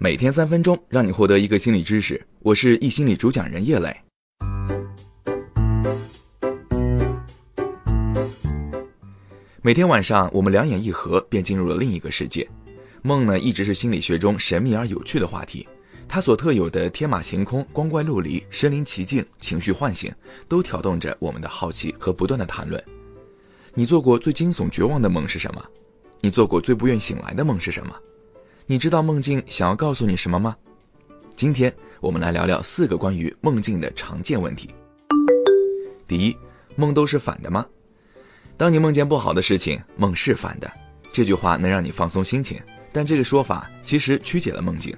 每天三分钟，让你获得一个心理知识。我是易心理主讲人叶磊。每天晚上，我们两眼一合，便进入了另一个世界。梦呢，一直是心理学中神秘而有趣的话题。它所特有的天马行空、光怪陆离、身临其境、情绪唤醒，都挑动着我们的好奇和不断的谈论。你做过最惊悚、绝望的梦是什么？你做过最不愿醒来的梦是什么？你知道梦境想要告诉你什么吗？今天我们来聊聊四个关于梦境的常见问题。第一，梦都是反的吗？当你梦见不好的事情，梦是反的，这句话能让你放松心情，但这个说法其实曲解了梦境。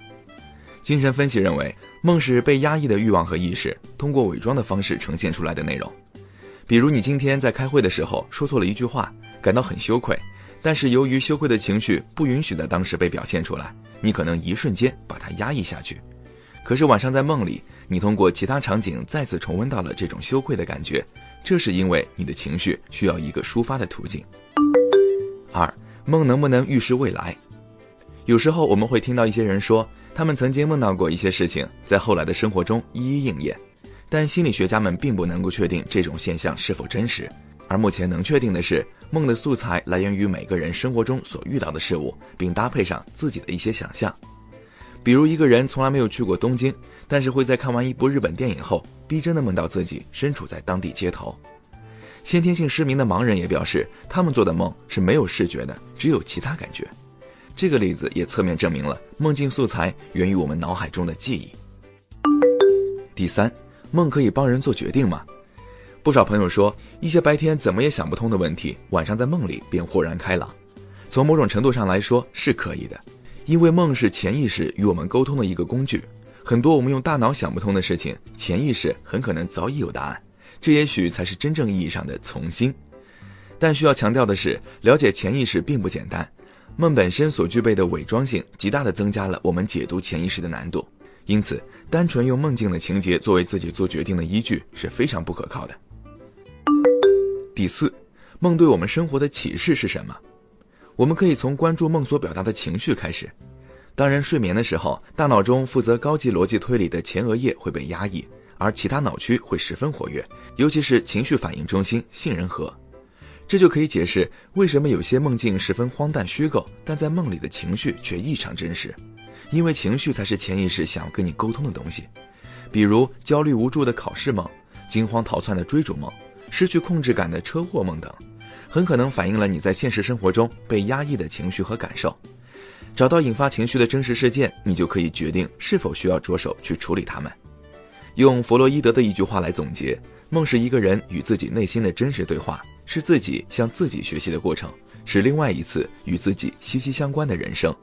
精神分析认为，梦是被压抑的欲望和意识通过伪装的方式呈现出来的内容。比如，你今天在开会的时候说错了一句话，感到很羞愧。但是由于羞愧的情绪不允许在当时被表现出来，你可能一瞬间把它压抑下去。可是晚上在梦里，你通过其他场景再次重温到了这种羞愧的感觉，这是因为你的情绪需要一个抒发的途径。二，梦能不能预示未来？有时候我们会听到一些人说，他们曾经梦到过一些事情，在后来的生活中一一应验，但心理学家们并不能够确定这种现象是否真实。而目前能确定的是。梦的素材来源于每个人生活中所遇到的事物，并搭配上自己的一些想象。比如，一个人从来没有去过东京，但是会在看完一部日本电影后，逼真的梦到自己身处在当地街头。先天性失明的盲人也表示，他们做的梦是没有视觉的，只有其他感觉。这个例子也侧面证明了梦境素材源于我们脑海中的记忆。第三，梦可以帮人做决定吗？不少朋友说，一些白天怎么也想不通的问题，晚上在梦里便豁然开朗。从某种程度上来说是可以的，因为梦是潜意识与我们沟通的一个工具。很多我们用大脑想不通的事情，潜意识很可能早已有答案。这也许才是真正意义上的从心。但需要强调的是，了解潜意识并不简单。梦本身所具备的伪装性，极大的增加了我们解读潜意识的难度。因此，单纯用梦境的情节作为自己做决定的依据是非常不可靠的。第四，梦对我们生活的启示是什么？我们可以从关注梦所表达的情绪开始。当人睡眠的时候，大脑中负责高级逻辑推理的前额叶会被压抑，而其他脑区会十分活跃，尤其是情绪反应中心杏仁核。这就可以解释为什么有些梦境十分荒诞虚构，但在梦里的情绪却异常真实。因为情绪才是潜意识想要跟你沟通的东西。比如焦虑无助的考试梦，惊慌逃窜的追逐梦。失去控制感的车祸梦等，很可能反映了你在现实生活中被压抑的情绪和感受。找到引发情绪的真实事件，你就可以决定是否需要着手去处理它们。用弗洛伊德的一句话来总结：梦是一个人与自己内心的真实对话，是自己向自己学习的过程，是另外一次与自己息息相关的人生。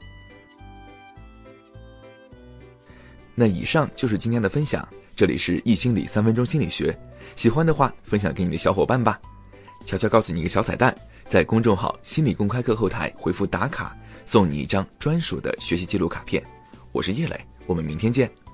那以上就是今天的分享，这里是易心理三分钟心理学。喜欢的话，分享给你的小伙伴吧。悄悄告诉你一个小彩蛋，在公众号“心理公开课”后台回复“打卡”，送你一张专属的学习记录卡片。我是叶磊，我们明天见。